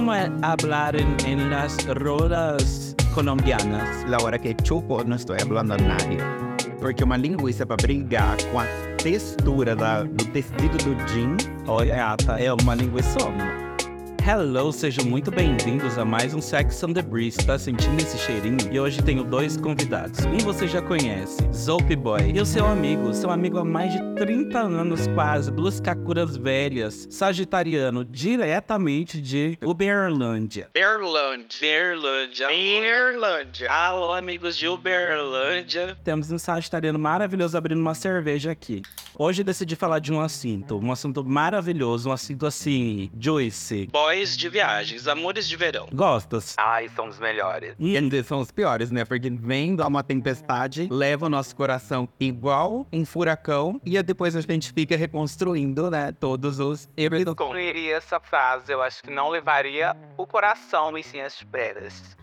¿Cómo es hablar en, en las rodas colombianas? La hora que chupo, não estou falando a nadie. Porque uma linguiça para brigar com a textura da, do tecido do jean, Olha, é uma linguiça. Hello, sejam muito bem-vindos a mais um Sex on the Breeze. Tá sentindo esse cheirinho? E hoje tenho dois convidados. Um você já conhece, Zope Boy, e o seu amigo, seu amigo há mais de 30 anos quase, duas kakuras velhas, sagitariano, diretamente de Uberlândia. Berlândia. Uberlândia. Berlândia. Alô, amigos de Uberlândia. Temos um sagitariano maravilhoso abrindo uma cerveja aqui. Hoje decidi falar de um assunto, um assunto maravilhoso, um assunto assim, juicy. Boys de viagens, amores de verão. Gostas? Ai, são os melhores. e eles são os piores, né? Porque vem uma tempestade, leva o nosso coração igual um furacão, e aí depois a gente fica reconstruindo, né? Todos os erros. Concluiria essa frase, eu acho que não levaria o coração e sim as pedras.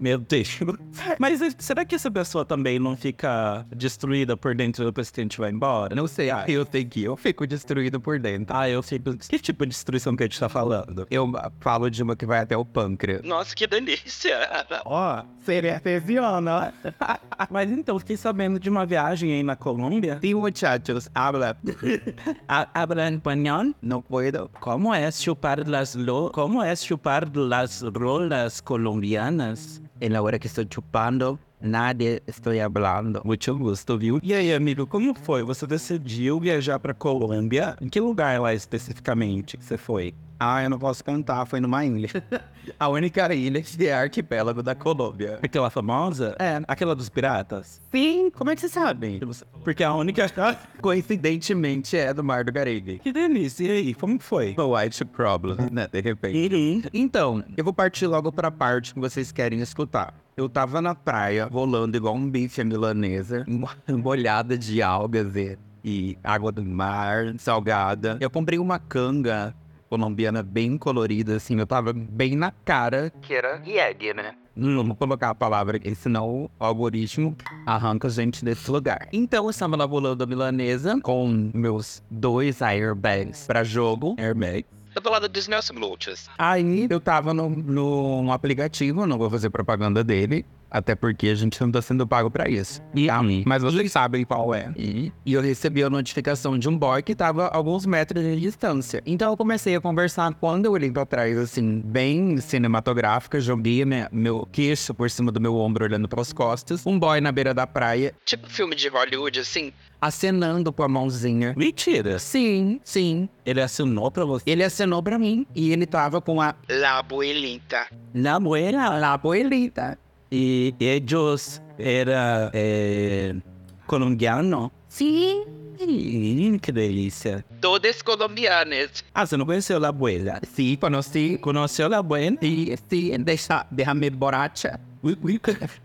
Meu Deus. Mas eh, será que essa pessoa também não fica destruída por dentro depois que a gente vai embora? Não sei, ah, eu sei que eu fico destruído por dentro. Ah, eu fico. Que tipo de destruição que a gente tá falando? Eu falo de uma que vai até o pâncreas. Nossa, que delícia. Ó, seria artesiana. Mas então, fiquei sabendo de uma viagem aí na Colômbia. Sim, muchachos, habla. A- Hablan español? Não puedo. ¿Cómo es chupar las lo ¿Cómo es chupar las rolas colombianas? En la hora que estou chupando, nadie estou hablando. Muito gosto, viu? E aí, amigo, como foi? Você decidiu viajar pra Colômbia? Em que lugar lá especificamente que você foi? Ah, eu não posso cantar, foi numa ilha. A única ilha que é arquipélago da Colômbia. Aquela famosa? É. Aquela dos piratas? Sim, como é que você sabe? Porque a única. Coincidentemente é do Mar do Caribe. que delícia. E aí, como foi? O White Problem, né? De repente. Então, eu vou partir logo pra parte que vocês querem escutar. Eu tava na praia, rolando igual um bife milanesa, molhada de algas e, e água do mar, salgada. Eu comprei uma canga colombiana bem colorida, assim, eu tava bem na cara que era Yeg, né? Não vou colocar a palavra aqui, senão o algoritmo arranca a gente desse lugar. Então, eu estava rolando a milanesa com meus dois airbags pra jogo. Airbag. Eu do Disney Glutes. Aí eu tava no, no aplicativo, não vou fazer propaganda dele, até porque a gente não tá sendo pago pra isso. E, ah, mas vocês sabem qual é. E, e eu recebi a notificação de um boy que tava a alguns metros de distância. Então eu comecei a conversar. Quando eu olhei pra trás, assim, bem cinematográfica, joguei minha- meu queixo por cima do meu ombro, olhando pras costas. Um boy na beira da praia, Tipo filme de Hollywood, assim. acenando com a mãozinha. Mentira. Sim, sim. Ele assinou pra você? Ele acenou pra mim e ele tava com a La Abuelita. Na buena. La Abuelita. E ellos era eh, colombiano? Sim. Ih, que delícia. Todas colombianas. Ah, você não conheceu La Abuela? Sí, conocí. Conheceu La Abuela? Sí, sí, deixa, déjame borracha.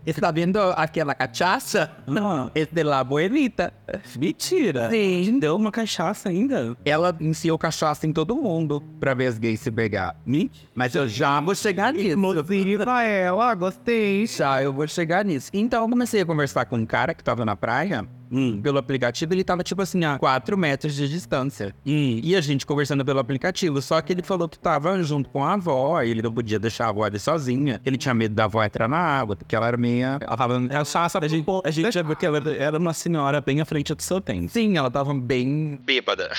Está vendo aquela cachaça? Não. É de la abuelita. Mentira. Sim. Deu uma cachaça ainda. Ela ensinou cachaça em todo mundo pra ver as gays se pegar. Mentira. Mas eu já vou chegar nisso. Motiva ela, gostei. Já, eu vou chegar nisso. Então eu comecei a conversar com um cara que tava na praia. Hum. Pelo aplicativo, ele tava tipo assim, a 4 metros de distância. Hum. E a gente conversando pelo aplicativo, só que ele falou que tava junto com a avó, e ele não podia deixar a avó ali sozinha. Ele tinha medo da avó entrar na água, porque ela era meia. Ela tava. A Sassa, a gente, a gente já viu que ela era uma senhora bem à frente do seu tempo. Sim, ela tava bem. Bêbada.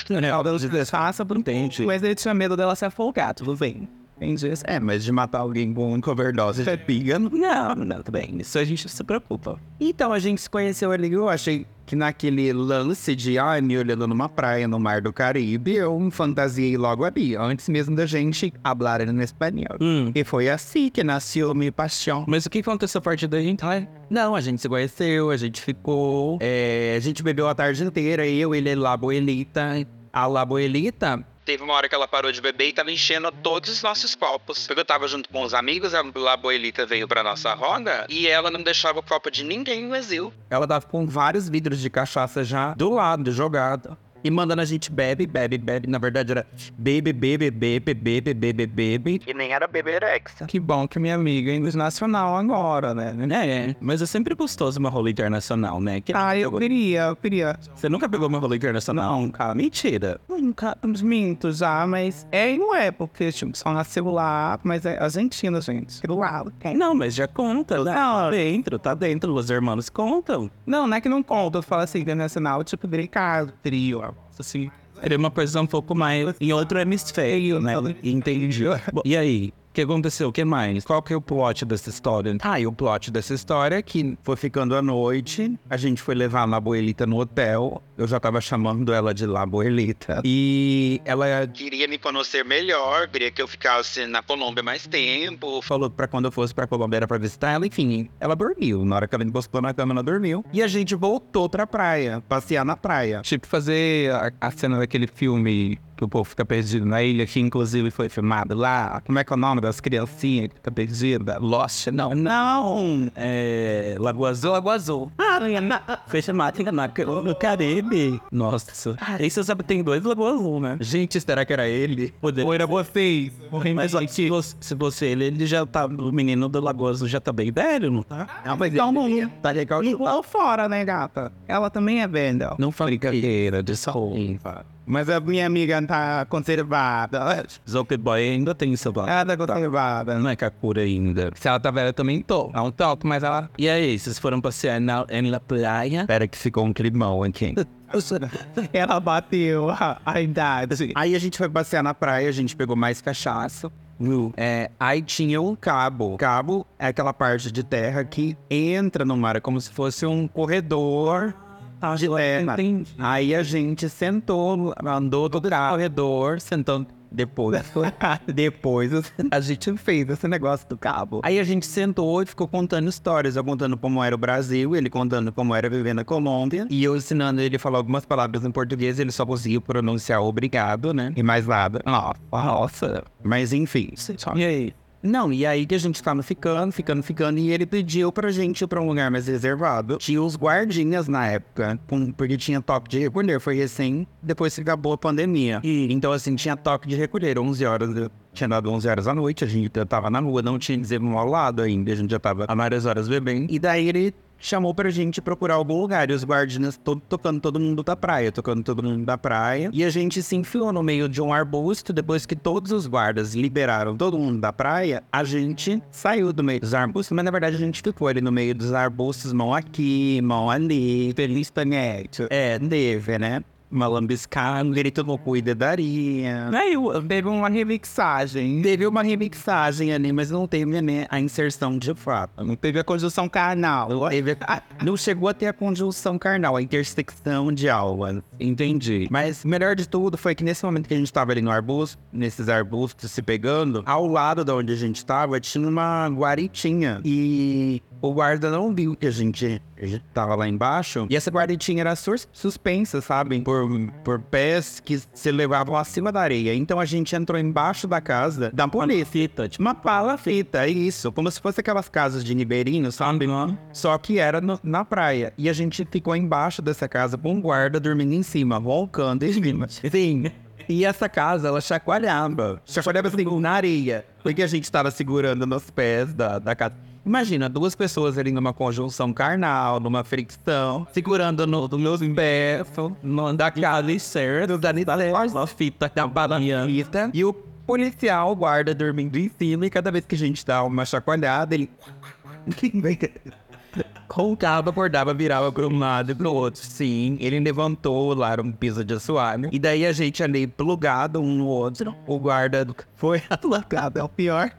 Sassa não entende. Mas ele tinha medo dela se afogar, tudo bem. Entendi. É, mas de matar alguém com overdose já é piga. não- Não, não, tudo bem. Isso a gente se preocupa. Então a gente se conheceu ali. Eu achei que naquele lance de ai, me olhando numa praia no Mar do Caribe, eu me fantasiei logo ali, antes mesmo da gente falar em espanhol. Hum. E foi assim que nasceu minha paixão. Mas o que aconteceu a partir daí? Então, é- Não, a gente se conheceu, a gente ficou. é, a gente bebeu a tarde inteira, eu, ele, La Abuelita. A La Abuelita Teve uma hora que ela parou de beber e tava enchendo todos os nossos copos. Porque eu tava junto com os amigos, a La Abuelita veio pra nossa roda e ela não deixava o copo de ninguém exil. Ela tava com vários vidros de cachaça já do lado, jogado. E mandando a gente bebe, bebe, bebe. Na verdade era bebe, bebe, bebe, bebe, bebe, bebe. E nem era beberex. Que bom que minha amiga é internacional agora, né? É, mas é sempre gostoso uma rola internacional, né? Que Ah, eu queria, eu queria. Você nunca pegou uma rola internacional? Nunca. Mentira. Nunca, uns mintos já, mas é e não é, porque tipo, só nasceu lá, mas é Argentina, gente. Do lado. Não, mas já conta. né? Não. Tá dentro, tá dentro. Os irmãos contam. Não, não é que não conta, eu falo assim, internacional, tipo, delicado, trio, ó, assim. Uma coisa um pouco mais em outro hemisfério, né? Entendi. Bom, e aí? O que aconteceu? O que mais? Qual que é o plot dessa história? Ah, e o plot dessa história é que foi ficando a noite, a gente foi levar a Laboelita no hotel. Eu já tava chamando ela de Laboelita. E ela Queria me conhecer melhor, queria que eu ficasse na Colômbia mais tempo. falou pra quando eu fosse pra Colômbia era pra visitar ela, enfim, ela dormiu. Na hora que ela encostou na cama, ela dormiu. E a gente voltou pra praia, passear na praia. Tipo, fazer a, a cena daquele filme que o povo fica perdido na ilha, que inclusive foi filmado lá. Como é que é o nome das criancinhas que fica perdida? Lost? Não, não. É. Lagoa Azul, Lagoa Azul. Foi chamado na, no Caribe. Nossa. Aí você sabe que tem dois Lagoa Azul, né? Gente, será que era ele? Poder... Ou era vocês? Mas ó, se você, se você ele, ele já tá. O menino do Lagoa Azul já tá bem velho, não tá? Não, mas Então, não. tá legal. Igual fora, né, gata? Ela também é velha. Não foi brincadeira de saúde. Mas a minha amiga tá conservada. Zope Boy ainda tem seu lado. Ela tá conservada. Não é Kakura ainda. Se ela tá velha, eu também tô. Não toco, mas ela. E aí, vocês foram passear na, na praia? Espera que ficou um climão aqui. Ela bateu a, a idade. Aí a gente foi passear na praia, a gente pegou mais cachaça. viu? É, aí tinha um cabo. Cabo é aquela parte de terra que entra no mar, é como se fosse um corredor de terra. entendi. Aí a gente sentou, andou todo o corredor, sentando. Depois, depois a gente fez esse negócio do cabo. Aí a gente sentou e ficou contando histórias. Eu contando como era o Brasil, ele contando como era viver na Colômbia. E eu ensinando ele a falar algumas palavras em português, ele só conseguiu pronunciar obrigado, né? E mais nada. Nossa. Mas enfim. E aí? Não, e aí que a gente tava ficando, ficando, ficando, e ele pediu pra gente ir pra um lugar mais reservado. Tinha os guardinhas na época, com- porque tinha toque de recolher. Foi recém, depois que acabou a pandemia. E- Então, assim, tinha toque de recolher, 11 horas, tinha dado 11 horas da noite, a gente tava na rua, não tinha dizer ao lado ainda, a gente já tava há várias horas bebendo. E daí ele chamou pra gente procurar algum lugar, e os guardiões todo, tocando todo mundo da praia, tocando todo mundo da praia. E a gente se enfiou no meio de um arbusto, depois que todos os guardas liberaram todo mundo da praia, a gente saiu do meio dos arbustos, mas na verdade a gente ficou ali no meio dos arbustos, mão aqui, mão ali, feliz panete. É, teve, né? Uma lambiscada, um grito no cu e dedaria. Aí eu- teve uma remixagem. Teve uma remixagem ali, mas não teve né, a inserção de fato. Não teve a conjunção carnal. Não, teve a- não chegou a ter a conjunção carnal, a intersecção de almas. Entendi. Mas o melhor de tudo foi que nesse momento que a gente tava ali no arbusto, nesses arbustos se pegando, ao lado de onde a gente tava, tinha uma guaritinha. E o guarda não viu que a gente, a gente tava lá embaixo. E essa guaritinha era sus- suspensa, sabe? Por, por pés que se levavam acima da areia. Então a gente entrou embaixo da casa da polícia. Fita, tipo, Uma palafita, é isso. Como se fosse aquelas casas de ribeirinho, sabe? Só que era no- na praia. E a gente ficou embaixo dessa casa com um guarda dormindo em cima, roncando em cima. Sim. E essa casa, ela chacoalhava. Chacoalhava assim, na areia. Porque a gente tava segurando nos pés da, da casa. Imagina, duas pessoas ali numa conjunção carnal, numa fricção, segurando no, nos meus pés, no, da casa certo, da a fita da balanha. fita, E o policial guarda dormindo em cima e cada vez que a gente dá uma chacoalhada, ele... Roncava, acordava, virava para um lado e pro outro. Sim, ele levantou lá, um piso de assoalho. E daí a gente ali plugado um no outro. O guarda foi alocado, é o pior.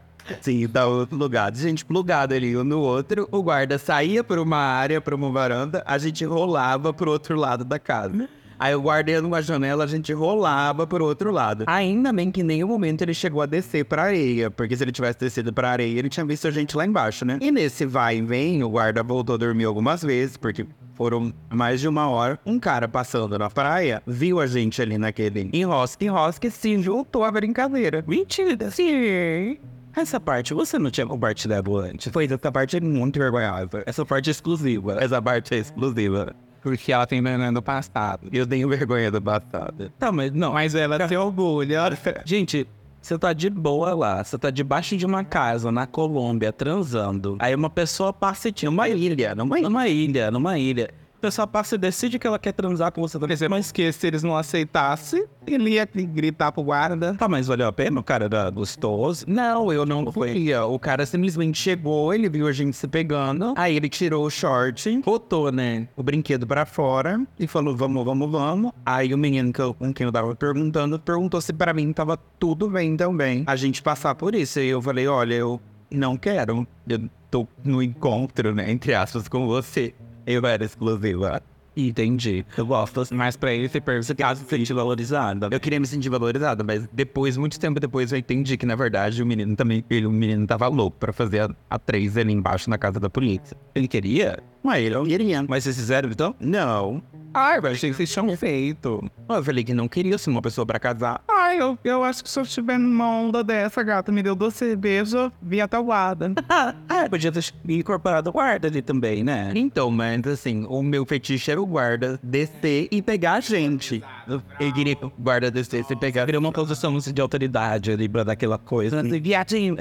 Sim, da outro lugar. Gente plugado ali um no outro. O guarda saía para uma área, para uma varanda. A gente rolava pro outro lado da casa. Aí o guarda ia numa janela, a gente rolava pro outro lado. Ainda bem que em nenhum momento ele chegou a descer pra areia, porque se ele tivesse descido pra areia, ele tinha visto a gente lá embaixo, né? E nesse vai e vem, o guarda voltou a dormir algumas vezes, porque foram mais de uma hora. Um cara passando na praia, viu a gente ali naquele enrosque, enrosque e se juntou à brincadeira. Mentira. Sim. Essa parte você não tinha compartilhado antes. Foi essa parte é muito vergonhosa. Essa parte é exclusiva. Essa parte é exclusiva. Porque ela tem vergonha do passado. Eu tenho vergonha do passado. Tá, mas não. Mas ela se orgulha. Gente, você tá de boa lá, você tá debaixo de uma casa na Colômbia transando. Aí uma pessoa passa e te. Uma ilha, numa, numa ilha, numa ilha. Pessoa passa e decide que ela quer transar com você. Mas que se eles não aceitassem, ele ia gritar pro guarda. Tá, mas valeu a pena? O cara era gostoso? Não, eu não fui. O cara simplesmente chegou, ele viu a gente se pegando, aí ele tirou o short, botou, né, o brinquedo pra fora e falou, vamos, vamos, vamos. Aí o menino que eu, com quem eu tava perguntando, perguntou se pra mim tava tudo bem também. A gente passar por isso. E eu falei, olha, eu não quero. Eu tô no encontro, né, entre aspas, com você. Eu era exclusiva. Entendi. Eu gosto. Mas pra ele, você pergunta Caso se sentir valorizada. Eu queria me sentir valorizada, mas depois, muito tempo depois, eu entendi que, na verdade, o menino também, ele, o menino tava louco pra fazer a, a três ali embaixo na casa da polícia. Ele queria? Mas ele não queria. Mas vocês fizeram então? Não. Ai, eu achei que vocês tinham feito. Eu falei que não queria ser uma pessoa pra casar. Ai, eu, eu acho que se eu estiver numa onda dessa, gata, me deu duas cervejas, vim até o guarda. Ah, podia ter incorporado o guarda ali também, né? Então, mas assim, o meu fetiche era o guarda descer e pegar a gente. Eu queria que o guarda descesse e pegar. Queria uma posição de autoridade ali pra dar aquela coisa. Viadinho.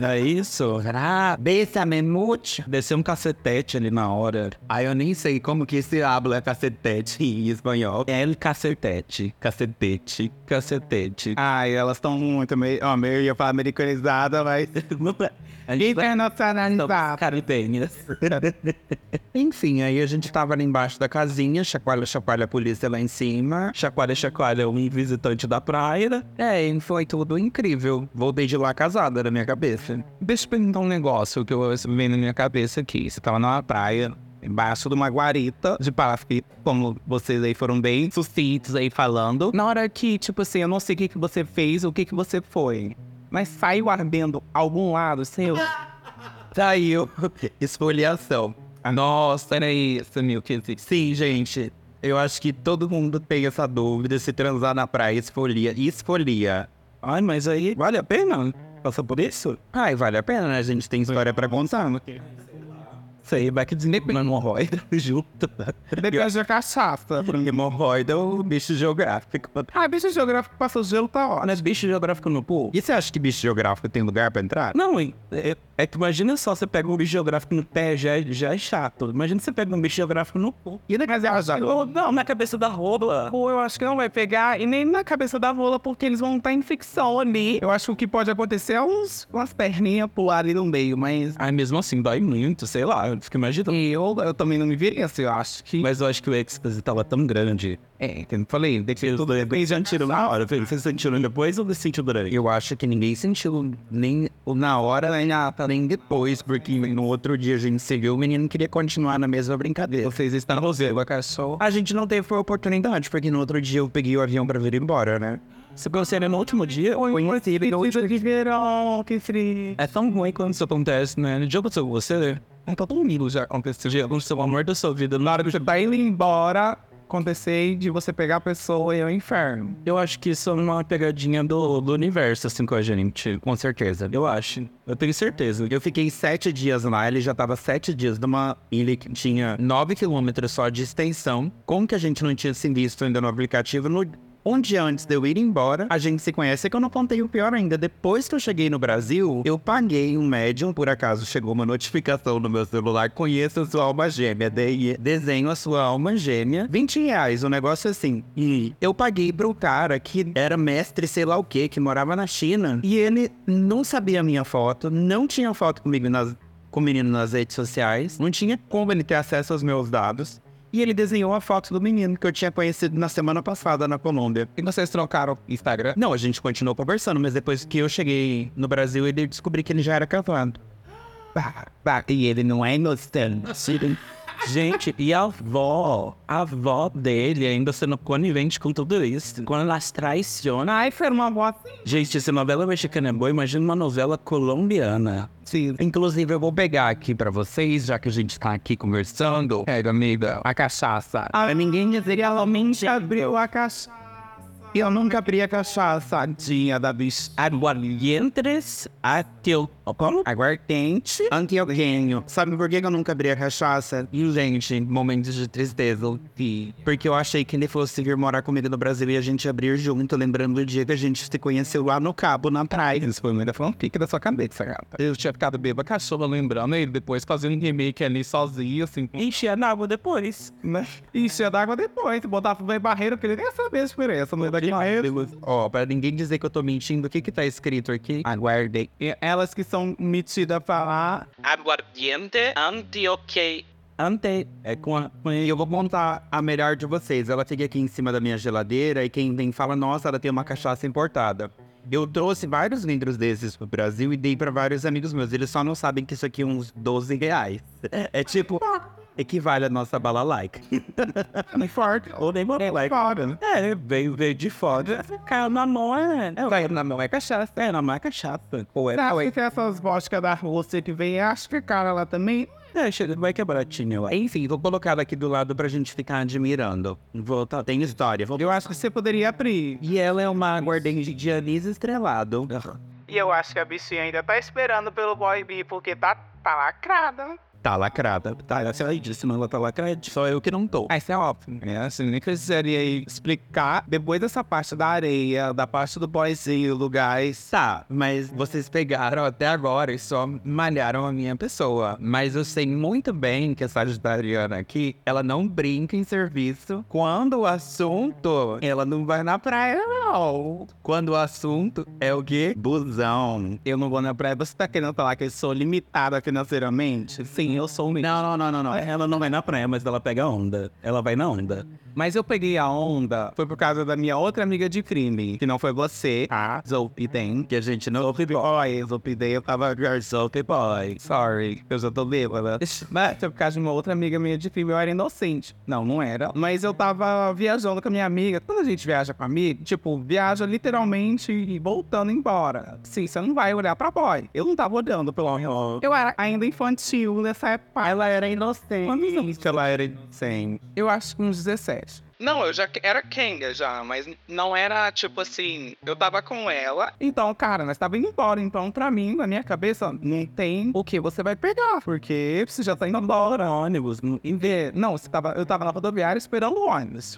É isso? Ah, bésame mucho. Descer um cacetete ali na hora. Aí eu nem sei como que se habla cacetete em espanhol. É el cacetete. Cacetete. Cacetete. Ai, elas estão muito meio, ó, meio ia falar americanizada, mas internacionalizada. Caribenhas. Enfim, aí a gente tava ali embaixo da casinha, chacoalha, chacoalha a polícia lá em cima. Chacoalha, chacoalha, um visitante da praia. É, e foi tudo incrível. Voltei de lá casada na minha cabeça. Deixa eu perguntar um negócio que eu vem na minha cabeça aqui. Você tava numa praia, embaixo de uma guarita de palafita, como vocês aí foram bem sucintos aí falando. Na hora que, tipo assim, eu não sei o que, que você fez, o que, que você foi. Mas saiu ardendo algum lado seu? Saiu esfoliação. Nossa, era isso, meu Sim, gente. Eu acho que todo mundo tem essa dúvida se transar na praia esfolia. Esfolia. Ai, mas aí vale a pena passar por isso? Ai, vale a pena, né? A gente tem história pra contar. Sei, vai que desempenho hemorroida junto. Depois da cachaça. Hemorroida é o bicho geográfico. Ah, bicho geográfico passa gelo, tá ótimo. Mas bicho geográfico no pool? E você acha que bicho geográfico tem lugar pra entrar? Não, é, é, é que imagina só, você pega um bicho geográfico no pé, já, é- já é chato. Imagina você pega um bicho geográfico no pool. E na casa Ou, Não, na cabeça da rola. Pô, eu acho que não vai pegar, e nem na cabeça da rola, porque eles vão estar em ficção ali. Eu acho que o que pode acontecer é uns, umas perninhas pular ali no meio, mas. Aí mesmo assim, dói muito, sei lá. Eu fico imaginando. Eu, eu também não me viria assim, eu acho que. Mas eu acho que o êxtase tava tão grande. É, que eu falei, de que Vocês tudo vocês sentiram na hora, filho? Vocês sentiram depois ou sentiram durante? Eu acho que ninguém sentiu nem na hora, nem, na- nem depois, porque no outro dia a gente se viu, o menino queria continuar na mesma brincadeira. Vocês estão no cachorro. A gente não teve a oportunidade, porque no outro dia eu peguei o avião pra vir embora, né? Você conheceu no último dia? Conheci no último de verão, que frio. É tão ruim quando isso acontece, né? No dia aconteceu com você, É todo mundo já aconteceu. já aconteceu o amor da sua vida. Na hora que você tá indo embora, acontecer de você pegar a pessoa e é o inferno. Eu acho que isso é uma pegadinha do, do universo, assim, com a gente. Com certeza. Eu acho. Eu tenho certeza. Eu fiquei sete dias lá, ele já tava sete dias numa ilha que tinha nove quilômetros só de extensão. Como que a gente não tinha se visto ainda no aplicativo? No... Um dia antes de eu ir embora, a gente se conhece, que eu não contei o pior ainda. Depois que eu cheguei no Brasil, eu paguei um médium, por acaso chegou uma notificação no meu celular, conheça a sua alma gêmea, de... desenho a sua alma gêmea, 20 reais, um negócio assim. E eu paguei pro cara que era mestre sei lá o que, que morava na China, e ele não sabia a minha foto, não tinha foto comigo nas, com o menino nas redes sociais, não tinha como ele ter acesso aos meus dados. E ele desenhou a foto do menino que eu tinha conhecido na semana passada na Colômbia. E vocês trocaram Instagram? Não, a gente continuou conversando, mas depois que eu cheguei no Brasil, ele descobri que ele já era casado. Bah, bah, e ele não é inocente. Gente, e a avó? A avó dele ainda sendo conivente com tudo isso. Quando elas traicionam. Ai, foi uma voz. Gente, se novela mexicana é boa, imagina uma novela colombiana. Sim. Inclusive, eu vou pegar aqui pra vocês, já que a gente tá aqui conversando. É, amiga, a cachaça. Pra ninguém dizer que ela Realmente abriu a cachaça. Eu nunca abri a cachaça, tadinha da bicha. Aguardientes ateu... Como? Aguardente, antioquenho. Sabe por que eu nunca abri a cachaça? E, gente, momentos de tristeza. Porque eu achei que ele fosse vir morar comigo no Brasil e a gente abrir junto, lembrando do dia que a gente se conheceu lá no Cabo, na praia. isso foi muita fanfic da sua cabeça, gata. Eu tinha ficado bêbada cachorra lembrando ele depois fazendo um remake ali sozinho, assim, Enchia na água depois. né? Enchia d'água depois, botava no barreiro, que ele nem ia saber a diferença no meio daquele barreiro. Ó, pra ninguém dizer que eu tô mentindo, o que que tá escrito aqui? Aguardei. E elas que são metidas a falar, Aguardiente antioquei. Ante... É com a... Eu vou contar a melhor de vocês. Ela fica aqui em cima da minha geladeira e quem vem fala, nossa, ela tem uma cachaça importada. Eu trouxe vários litros desses pro Brasil e dei pra vários amigos meus. Eles só não sabem que isso aqui é uns 12 reais. É, é tipo, equivale a nossa bala like. nem forte, Ou nem é moleque. fora, né? É, veio, veio de fora. Caiu na mão, é. é Caiu na mão é cachaça. É, na mão é cachaça. Ou é... Não, e tem essas vodka da Rússia que vem, acho que cara lá também. É, vai que é baratinho. Enfim, vou colocar ela aqui do lado pra gente ficar admirando. Vou, tá, tem história. Vou- Eu acho que você poderia abrir. E ela é uma aguardente de anis estrelado. E eu acho que a bichinha ainda tá esperando pelo boy B, porque tá, tá lacrada. Tá lacrada. Tá, aí disse, mas ela tá lacrada. Só eu que não tô. Ah, isso é óbvio, né? Assim, nem precisaria explicar. Depois dessa parte da areia, da parte do boyzinho, do gás. Tá, mas vocês pegaram até agora e só malharam a minha pessoa. Mas eu sei muito bem que a Sagitariana aqui, ela não brinca em serviço. Quando o assunto, ela não vai na praia, não. Quando o assunto é o quê? Busão. Eu não vou na praia. Você tá querendo falar que eu sou limitada financeiramente? Sim, eu sou mesmo. Não, não, não, não, não. Ela não vai na praia, mas ela pega onda. Ela vai na onda. Mas eu peguei a onda, foi por causa da minha outra amiga de crime, que não foi você, tá? Zolpiden. Que a gente não. Oi, Zolpiden, eu tava... Soap boy. Sorry, eu já tô bêbada. Mas foi por causa de uma outra amiga minha de crime, eu era inocente. Não, não era. Mas eu tava viajando com a minha amiga. Quando a gente viaja com a amiga, tipo, viaja literalmente e voltando embora. Sim, você não vai olhar pra boy. Eu não tava olhando pelo menos. Eu era ainda infantil nessa época. Ela era inocente. Quantos anos que ela era inocente? Eu acho que uns 17. Não, eu já era Kenga já, mas não era tipo assim. Eu tava com ela. Então, cara, nós tava indo embora. Então, pra mim, na minha cabeça, não tem o que você vai pegar. Porque você já tá indo embora. Ônibus. E ver, não, você tava, eu tava na rodoviária esperando o ônibus.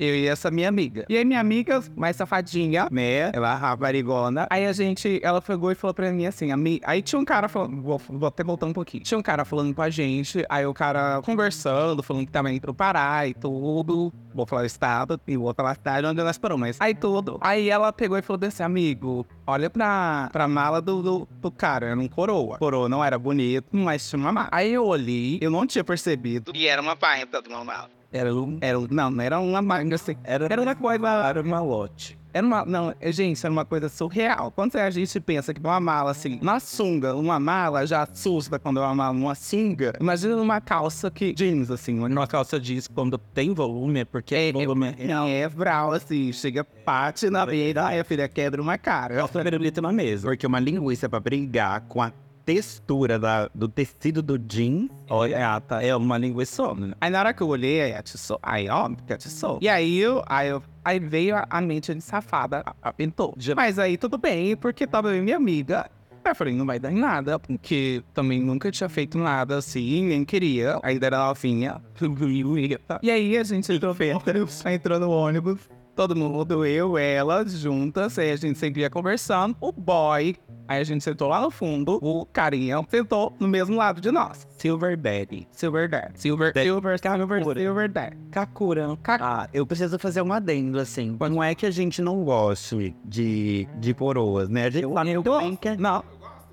Eu e essa minha amiga. E aí minha amiga, mais safadinha, né? Ela raparigona. Aí a gente, ela pegou e falou pra mim assim, aí tinha um cara falando, vou, vou até voltar um pouquinho. Tinha um cara falando com a gente, aí o cara conversando, falando que tava indo pro Pará e tudo. Vou falar o estado e outra lá cidade onde nós paramos, mas aí tudo. Aí ela pegou e falou desse amigo, olha pra, pra mala do, do, do cara, era um coroa. Coroa não era bonito, mas tinha uma mala. Aí eu olhei, eu não tinha percebido. E era uma parenta do normal. Era um... Era, não, não era uma manga assim. Era, Era uma coisa. Era uma lote. Era uma. Não, é, gente, era uma coisa surreal. Quando a gente pensa que uma mala assim, uma sunga, uma mala já assusta quando é uma mala, uma sunga. Imagina uma calça que. jeans, assim, uma Uma calça jeans quando tem volume, é porque É, volume é Não, é vral, assim, chega parte na beira, aí a filha quebra uma cara. Calça pirulita na mesa. Porque uma linguiça pra brigar com a textura da, do tecido do jeans. Olha, é, tá, é uma linguiça, né? Aí na hora que eu olhei, aí atiçou. Aí, ó, que atiçou. E aí eu, aí eu. Aí veio a, a mente de safada, a, a pintou. Mas aí tudo bem, porque tava minha amiga. Aí eu falei, não vai dar em nada, porque também nunca tinha feito nada assim, nem queria. Ainda era novinha. E aí a gente entrou, entrou no ônibus. Todo mundo, eu, ela, juntas, aí a gente sempre ia conversando. O boy, aí a gente sentou lá no fundo, o carinha sentou no mesmo lado de nós. Silver Daddy. Silver Dad. Silver, Dad. Silver, Silver, Silver Dad. Kakura. Ah, eu preciso fazer um adendo, assim. Não é que a gente não goste de, de coroas, né? A gente sabe eu que Não,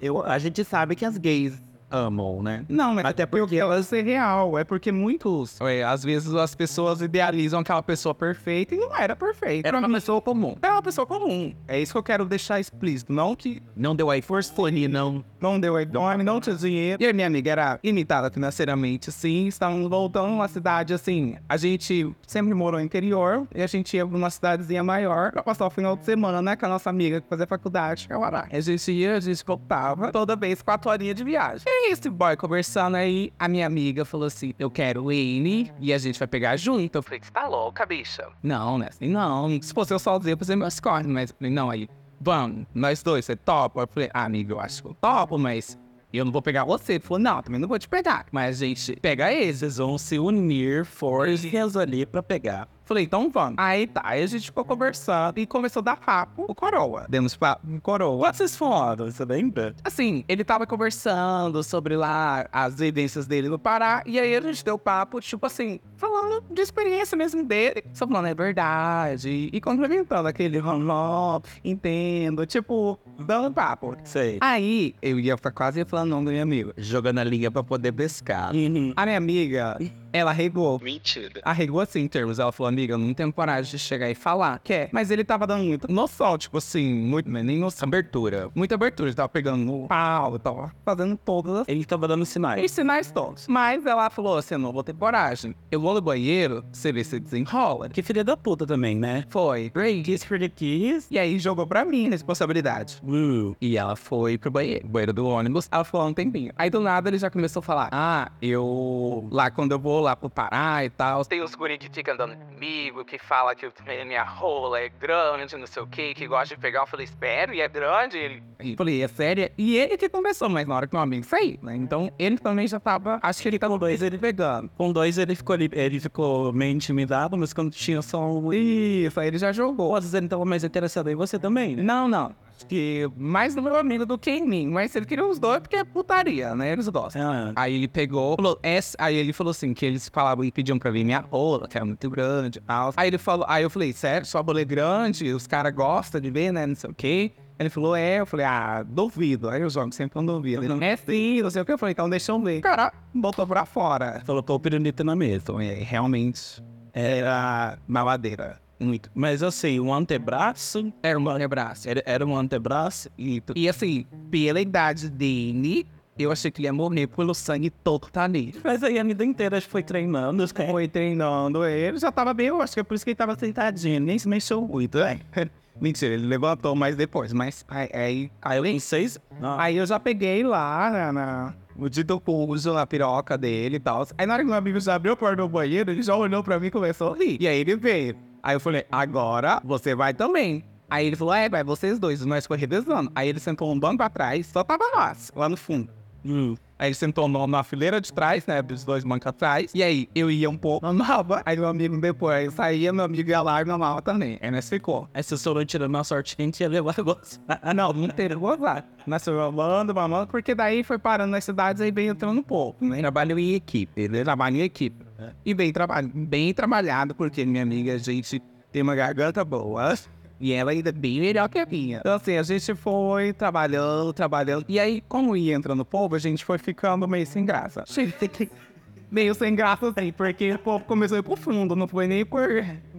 eu, a gente sabe que as gays amam, né? não, mas Até porque ela é real. É porque muitos. é, às vezes as pessoas idealizam aquela pessoa perfeita e não era perfeita. Era uma pessoa comum. É uma pessoa comum. É isso que eu quero deixar explícito. Não que não deu iPhone, não. não deu iPhone, não tinha dinheiro. E a minha amiga era limitada financeiramente, assim. Estávamos voltando uma cidade, assim. A gente sempre morou no interior e a gente ia pra uma cidadezinha maior pra passar o final de semana, né? Com a nossa amiga que fazia faculdade, que é o Ará. A gente ia, a gente voltava toda vez quatro horinhas de viagem. E é isso, boy, conversando aí, a minha amiga falou assim: eu quero ele e a gente vai pegar junto. Eu falei, você tá louca, bicha? Não, né? Assim, não. Se fosse eu sozinho, eu fazer meus corres, mas eu falei, não, aí, vamos, nós dois, você topa? Eu falei, ah, amigo, eu acho que eu topo, mas eu não vou pegar você. Ele falou, não, também não vou te pegar. Mas a gente pega eles. Vocês vão se unir forças ali pra pegar. Falei, então vamos. Aí tá, aí a gente ficou conversando e começou a dar papo o coroa. Demos papo o coroa. Vocês foram? Você lembra? Assim, ele tava conversando sobre lá as vivências dele no Pará. E aí a gente deu papo, tipo assim, falando de experiência mesmo dele. Só falando, é verdade. E complementando aquele, ó, entendo. Tipo, dando papo. Sei. Aí eu ia ficar quase falando o nome do meu amigo. Jogando a linha pra poder pescar. A minha amiga, ela regou. Mentira. Arregou assim em termos. Ela falou, amiga, eu não tenho coragem de chegar e falar. Quer. Mas ele tava dando muita noção, tipo assim, muito, nem noção. Abertura. Muita abertura. Ele tava pegando no pau, tava fazendo todas as Ele tava dando sinais. os sinais todos. Mas ela falou assim: eu não vou ter coragem. Eu vou no banheiro, você vê se desenrola. Que filha da puta também, né? Foi. Kiss for the kiss. E aí jogou pra mim a responsabilidade. Uh. E ela foi pro banheiro, banheiro do ônibus. Ela falou um tempinho. Aí do nada ele já começou a falar: Ah, eu. Lá quando eu vou lá pro Pará e tal. Tem uns guri que ficam andando comigo, que fala que minha rola é grande, não sei o que, que gosta de pegar. Eu falei: Espera, e é grande? Ele. Eu falei: É sério? E ele que começou, mas na hora que meu amigo saiu, né? Então ele também já tava. Acho que ele tava dois ele pegando. Com dois ele ficou, ali- ele ficou meio intimidado, mas quando tinha só um. Isso, aí ele já jogou. Às vezes ele tava mais interessado em você também, né? Não, não. Que mais no meu amigo do que em mim. Mas ele queria os dois porque é putaria, né? Eles gostam. Ah, Aí ele pegou, falou, essa, aí ele falou assim, que eles falavam e pediam pra ver minha rola, que era muito grande e tal. Aí ele falou, aí eu falei, sério, sua rola é grande, os caras gostam de ver, né, não sei o quê. Ele falou, é, eu falei, ah, duvido. Aí eu jogo sempre não duvido. Ele, é sim, não sei o que. Eu falei, então deixa eu ver. Cara, botou pra fora. colocou o pirulito na mesa. Então, é, realmente, era mamadeira. Muito. Mas assim, um antebraço. Era um abraço. Era, era um antebraço e. E assim, pela idade dele, eu achei que ele ia morrer pelo sangue todo tá nele. Mas aí a vida inteira foi treinando. né? Foi treinando ele, já tava bem, eu acho que é por isso que ele tava sentadinho, nem se mexeu muito, né? Mentira, ele levantou mais depois, mas aí, aí, aí, eu, Em seis. Ah, aí eu já peguei lá na, na, o dito pulso, na piroca dele e tal. Aí na hora que meu amigo já abriu a porta do banheiro, ele já olhou pra mim e começou a rir. E aí ele veio. Aí eu falei, agora você vai também. Aí ele falou, é, vai vocês dois, nós foi revezando. Aí ele sentou um banco atrás, só tava nós, lá no fundo. hum. Aí ele sentou no- na fileira de trás, né? Dos dois bancos atrás. E aí eu ia um pouco, mamava. Aí meu amigo depois eu saía, meu amigo ia lá e mamava também. Aí nós ficou. Aí se o senhor tirando uma sorte, a gente ia levar gosto. Ah, não, não teve gozar. Nós mamando, mamando, porque daí foi parando nas cidades aí bem entrando um pouco, né? Trabalho em equipe, ele trabalha em equipe. E bem, traba bem trabalhado, porque minha amiga, a gente tem uma garganta boa. E ela ainda é bem melhor que a minha. Então, assim, a gente foi trabalhando, trabalhando. E aí, como ia entrando povo, a gente foi ficando meio sem graça. meio sem graça, assim, porque o povo começou a ir pro fundo, não foi nem por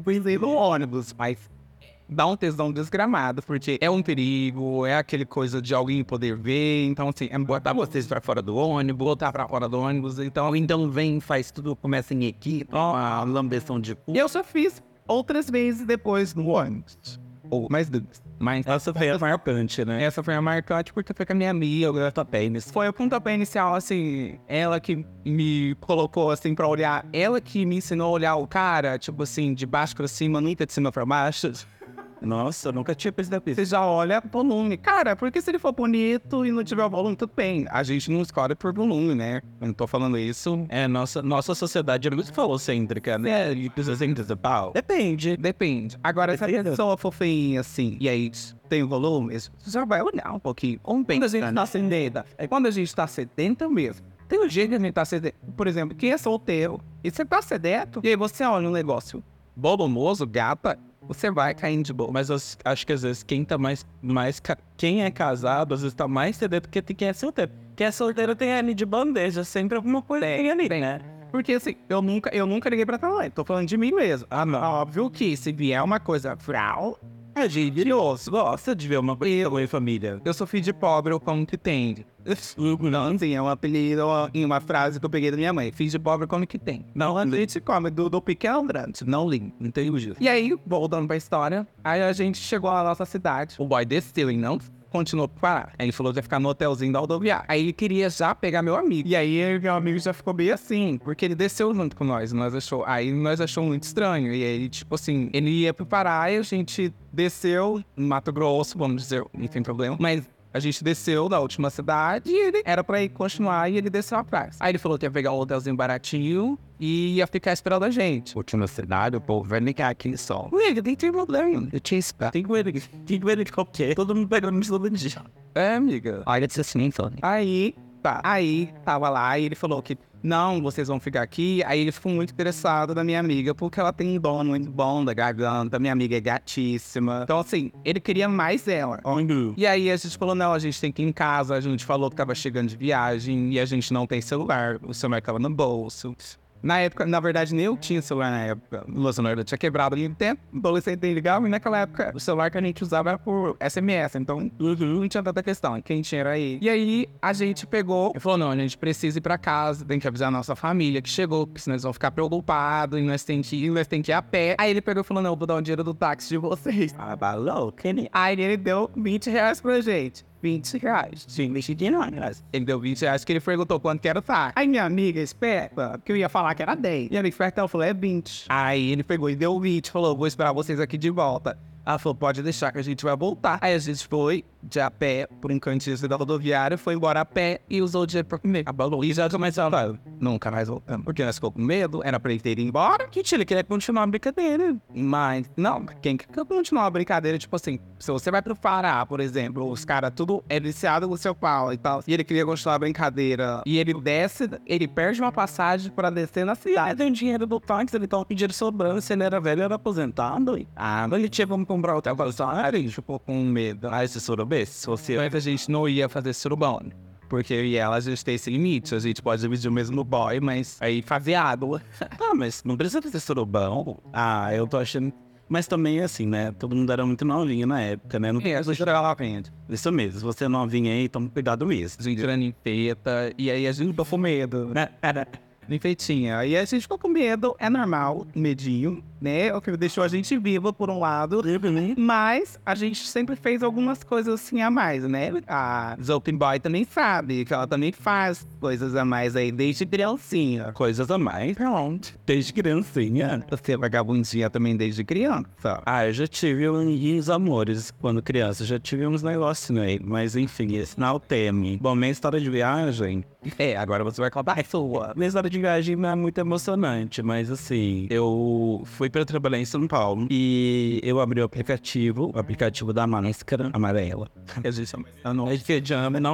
por do ônibus, mas dá um tesão desgramado, porque é um perigo, é aquele coisa de alguém poder ver, então assim, é botar vocês pra fora do ônibus, botar pra fora do ônibus, então... Então vem, faz tudo, começa em equipe, uma lambeção de cu. Eu só fiz outras vezes depois no ônibus. Ou mais duas. Mas Essa foi a marcante, né? essa foi a marcante porque foi com a minha amiga, Tá pênis. foi o pontapé inicial, assim, ela que me colocou, assim, pra olhar, ela que me ensinou a olhar o cara, tipo assim, de baixo pra cima, nunca de cima pra baixo. Nossa, eu nunca tinha percebido isso. Você já olha volume. Cara, porque se ele for bonito e não tiver volume, tudo bem. A gente não escolhe por volume, né? Eu não tô falando isso. É, nossa, nossa sociedade é muito falocêntrica, né? E precisa pau. Depende, depende. Agora, se a pessoa for feinha assim, e aí tem volume, você já vai olhar um pouquinho. Quando a gente tá sedenta, é quando a gente tá sedenta mesmo. Tem um jeito que a gente tá sedento. Por exemplo, quem é solteiro e você tá sedento, e aí você olha um negócio volumoso, gata, você vai caindo de boa. Mas eu acho que às vezes quem tá mais. mais Quem é casado, às vezes tá mais sedento que quem é solteiro. Quem é solteiro tem ali de bandeja, sempre alguma coisa tem ali, né? Porque assim, eu nunca, eu nunca liguei pra talento. Tô falando de mim mesmo. Ah, não. Óbvio que se vier uma coisa fral, A gente gosta de ver uma coisa em família. eu sou filho de pobre, eu como que tem. Não, assim, é um apelido em uma frase que eu peguei da minha mãe. Filho de pobre, como que tem. Não, a gente come do, do pequeno grande, não limpo. Entendi. E aí, voltando pra história, aí a gente chegou à nossa cidade. O boy desceu e não continuou pra parar. Aí ele falou que ia ficar no hotelzinho da rodoviária. Aí ele queria já pegar meu amigo. E aí meu amigo já ficou bem assim, porque ele desceu junto com nós. nós achou, aí nós achou muito estranho. E aí, tipo assim, ele ia pro Pará e a gente desceu no Mato Grosso, vamos dizer, não tem problema. Mas a gente desceu da última cidade e ele era pra ir continuar e ele desceu a praia. Aí ele falou que ia pegar um hotelzinho baratinho e ia ficar esperando a gente. Última cidade, o povo vai ligar aqui só. Ué, não tem problema. Eu tinha esperado. Tem coelho, tem coelho de qualquer. Todo mundo pegando isso todo dia. É, amiga. Olha, disse assim, então. Aí, tá. Aí, tava lá e ele falou que não, vocês vão ficar aqui. Aí ele ficou muito interessado na minha amiga, porque ela tem um dom muito bom da garganta. Minha amiga é gatíssima. Então, assim, ele queria mais ela. E aí a gente falou, não, a gente tem que ir em casa. A gente falou que tava chegando de viagem e a gente não tem celular. O celular tava no bolso. Na época, na verdade, nem eu tinha celular na época. O celular tinha quebrado ali no tempo, adolescente ligava, e naquela época o celular que a gente usava era por SMS, então não tinha tanta questão. Quem tinha era ele. E aí a gente pegou e falou: não, a gente precisa ir pra casa, tem que avisar a nossa família que chegou, porque senão eles vão ficar preocupados e nós tem que ir, nós tem que ir a pé. Aí ele pegou e falou: não, vou dar o dinheiro do táxi de vocês. Ah, nem. Aí ele deu 20 reais pra gente. 20 reais. Sim, mexi de nós. Ele deu 20 reais que ele perguntou quanto que era o táxi. Aí minha amiga esperta, que eu ia falar que era 10. Minha amiga esperta, ela falou, é 20. Aí ele pegou e deu 20, falou, vou esperar vocês aqui de volta. Ela falou, pode deixar que a gente vai voltar. Aí a gente foi de a pé por um cantinho da rodoviária, foi embora a pé e usou o dinheiro pra comer. Abalou. E já falar, nunca mais voltamos. Porque nós ficou com medo, era pra ele ter ido embora. Que ele queria continuar a brincadeira. Mas, não, quem quer continuar a brincadeira, tipo assim, se você vai pro Pará, por exemplo, os caras tudo é viciado no seu pau e tal, e ele queria continuar a brincadeira, e ele desce, ele perde uma passagem pra descer na cidade. tem dinheiro do táxi, ele tava pedindo sobrando. Se ele era velho, era aposentado. Ah, mas ele tinha como comprar o hotel com salário, ele ficou com medo. Ah, esse sorobê, se fosse a gente não ia fazer surubão. Porque eu e ela, a gente tem esse limite. A gente pode dividir o mesmo boy, mas aí fazer água. Ah, mas não precisa fazer sorobão. Ah, eu tô achando. Mas também, assim, né? Todo mundo era muito novinho na época, né? Não É, a gente. Isso mesmo, se você é novinho aí, toma cuidado mesmo. A gente era ninfeta, e aí a gente com medo, né? Ninfetinha. Aí a gente ficou com medo, é normal, medinho, né? O que deixou a gente viva, por um lado. Mas a gente sempre fez algumas coisas assim a mais, né? A Open Boy também sabe que ela também faz coisas a mais aí desde criancinha. Coisas a mais. Pronto. Desde criancinha. Você é vagabundinha também desde criança. Ah, eu já tive uns amores quando criança, já tive uns negócios, né? Mas enfim, esse não é o tema. Bom, minha história de viagem. É, agora você vai contar a sua. Minha história de viagem não é muito emocionante, mas assim, eu fui pra trabalhar em São Paulo e eu abri o aplicativo, o aplicativo da máscara amarela. A gente chama não é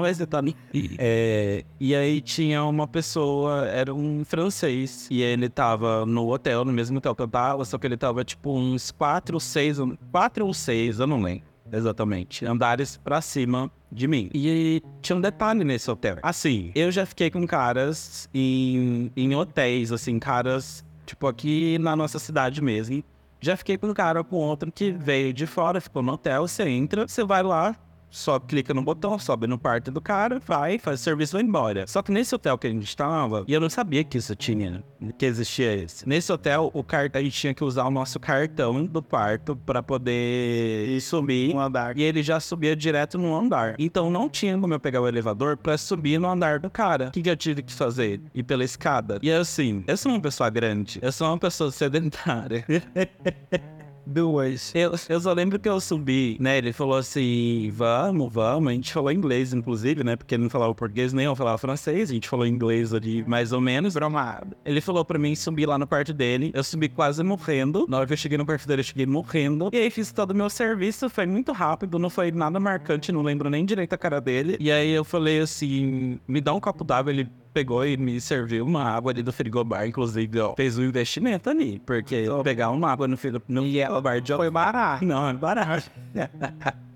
vai citar nem. É, e aí tinha uma pessoa, era um francês, e ele tava no hotel, no mesmo hotel que eu tava, só que ele tava tipo uns quatro ou seis, quatro ou seis, eu não lembro exatamente, andares pra cima de mim. E tinha um detalhe nesse hotel. Assim, eu já fiquei com caras em, em hotéis, assim, caras, tipo, aqui na nossa cidade mesmo. Já fiquei com um cara com outro que veio de fora, ficou no hotel, você entra, você vai lá, só clica no botão, sobe no quarto do cara, vai, faz o serviço e vai embora. Só que nesse hotel que a gente tava, e eu não sabia que isso tinha, que existia esse. Nesse hotel, o car... a gente tinha que usar o nosso cartão do quarto pra poder subir Um andar. e ele já subia direto no andar. Então não tinha como eu pegar o elevador pra subir no andar do cara. O que, que eu tive que fazer? Ir pela escada. E assim, eu sou uma pessoa grande, eu sou uma pessoa sedentária. Duas. Eu, eu só lembro que eu subi, né? Ele falou assim: vamos, vamos. A gente falou inglês, inclusive, né? Porque ele não falava português nem eu falava francês. A gente falou inglês ali mais ou menos. Bromado. Ele falou pra mim subir lá no quarto dele. Eu subi quase morrendo. Na hora que eu cheguei no quarto dele, eu cheguei morrendo. E aí fiz todo o meu serviço. Foi muito rápido, não foi nada marcante. Não lembro nem direito a cara dele. E aí eu falei assim: me dá um copo d'água. Ele pegou e me serviu uma água ali do frigobar. Inclusive, ó, fez um investimento ali. Porque eu pegar uma água no frigobar no frigobar de Foi barato. não, é barato.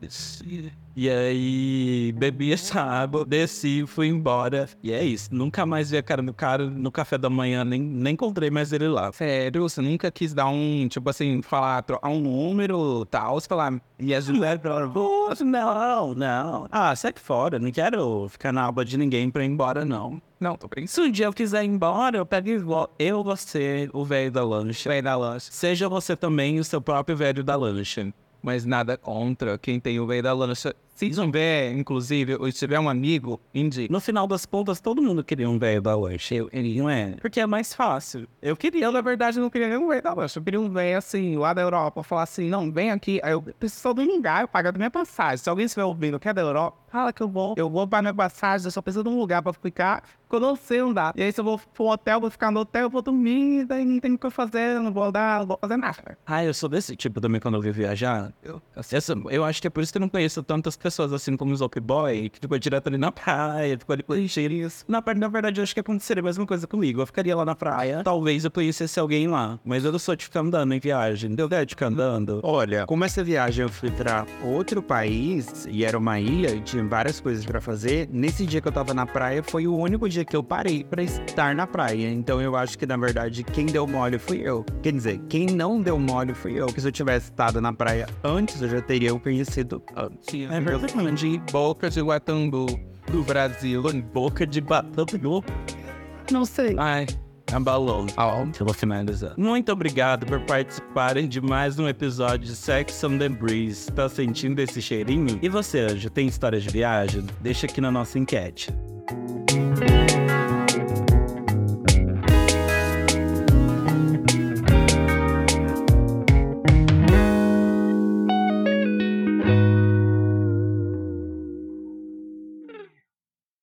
e aí, bebi essa água, desci, fui embora. E é isso. Nunca mais vi a cara do cara no café da manhã, nem, nem encontrei mais ele lá. Sério, você nunca quis dar um, tipo assim, falar, trocar um número tal, você falar, e as Poxa, Não, não. Ah, sai fora. Não quero ficar na aba de ninguém pra ir embora, não. Não, tô brincando. Se um dia eu quiser ir embora, eu pego e vou. Eu ser o velho da lancha. Vai dar lanche. Seja você também o seu próprio velho da lancha. Mas nada contra quem tem o veio da lancha. Se não ver, inclusive, ou se tiver um amigo indie, No final das contas, todo mundo queria um velho da lanche. Eu, ele não é. Porque é mais fácil. Eu queria, eu, na verdade, não queria nenhum velho da lanche. Eu queria um velho, assim, lá da Europa, falar assim, não, vem aqui. Aí eu preciso de um lugar, eu pago a minha passagem. Se alguém estiver ouvindo que é da Europa, fala que eu vou. Eu vou para minha passagem, eu só preciso de um lugar pra ficar, porque eu não sei andar. E aí, se eu vou pro hotel, vou ficar no hotel, eu vou dormir, daí não tem o que fazer, não vou andar, não vou fazer nada. Ah, eu sou desse tipo também quando eu vou viajar. Eu, eu acho que é por isso que eu não conheço tantas pessoas assim como o Zope Boy, que ficou direto ali na praia, ficou ali com isso. Na, na verdade, eu acho que aconteceria a mesma coisa comigo. Eu ficaria lá na praia, talvez eu conhecesse alguém lá. Mas eu não sou de ficar andando em viagem. Deu ideia de ficar andando? Olha, como essa viagem eu fui pra outro país e era uma ilha e tinha várias coisas pra fazer, nesse dia que eu tava na praia foi o único dia que eu parei pra estar na praia. Então eu acho que na verdade quem deu mole fui eu. Quer dizer, quem não deu mole fui eu. Porque se eu tivesse estado na praia antes, eu já teria o conhecido antes. É verdade. Boca de Guatambu do Brasil. Boca de Guatambu. Não sei. Ai. Abalou. Ah, Pelo finalizar. Muito obrigado por participarem de mais um episódio de Sex on the Breeze. Tá sentindo esse cheirinho? E você, Anjo, tem história de viagem? Deixa aqui na nossa enquete.